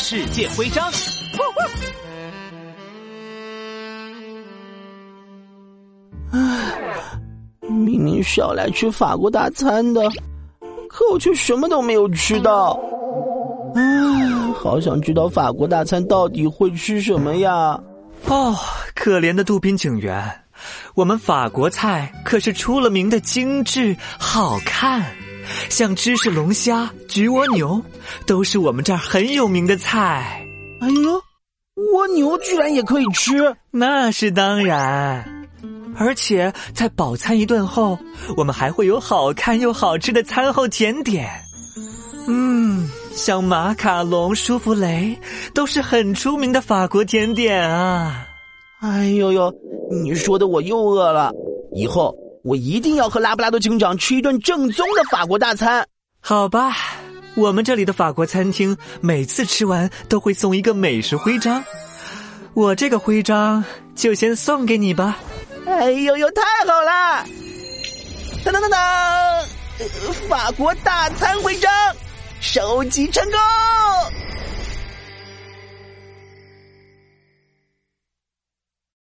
世界徽章。唉，明明是要来吃法国大餐的，可我却什么都没有吃到。唉，好想知道法国大餐到底会吃什么呀！哦，可怜的杜宾警员，我们法国菜可是出了名的精致好看，像芝士龙虾、焗蜗牛，都是我们这儿很有名的菜。哎呦，蜗牛居然也可以吃？那是当然。而且在饱餐一顿后，我们还会有好看又好吃的餐后甜点。嗯，像马卡龙、舒芙蕾都是很出名的法国甜点啊。哎呦呦，你说的我又饿了。以后我一定要和拉布拉多警长吃一顿正宗的法国大餐。好吧，我们这里的法国餐厅每次吃完都会送一个美食徽章。我这个徽章就先送给你吧。哎呦呦，太好了！当当当当，法国大餐徽章收集成功。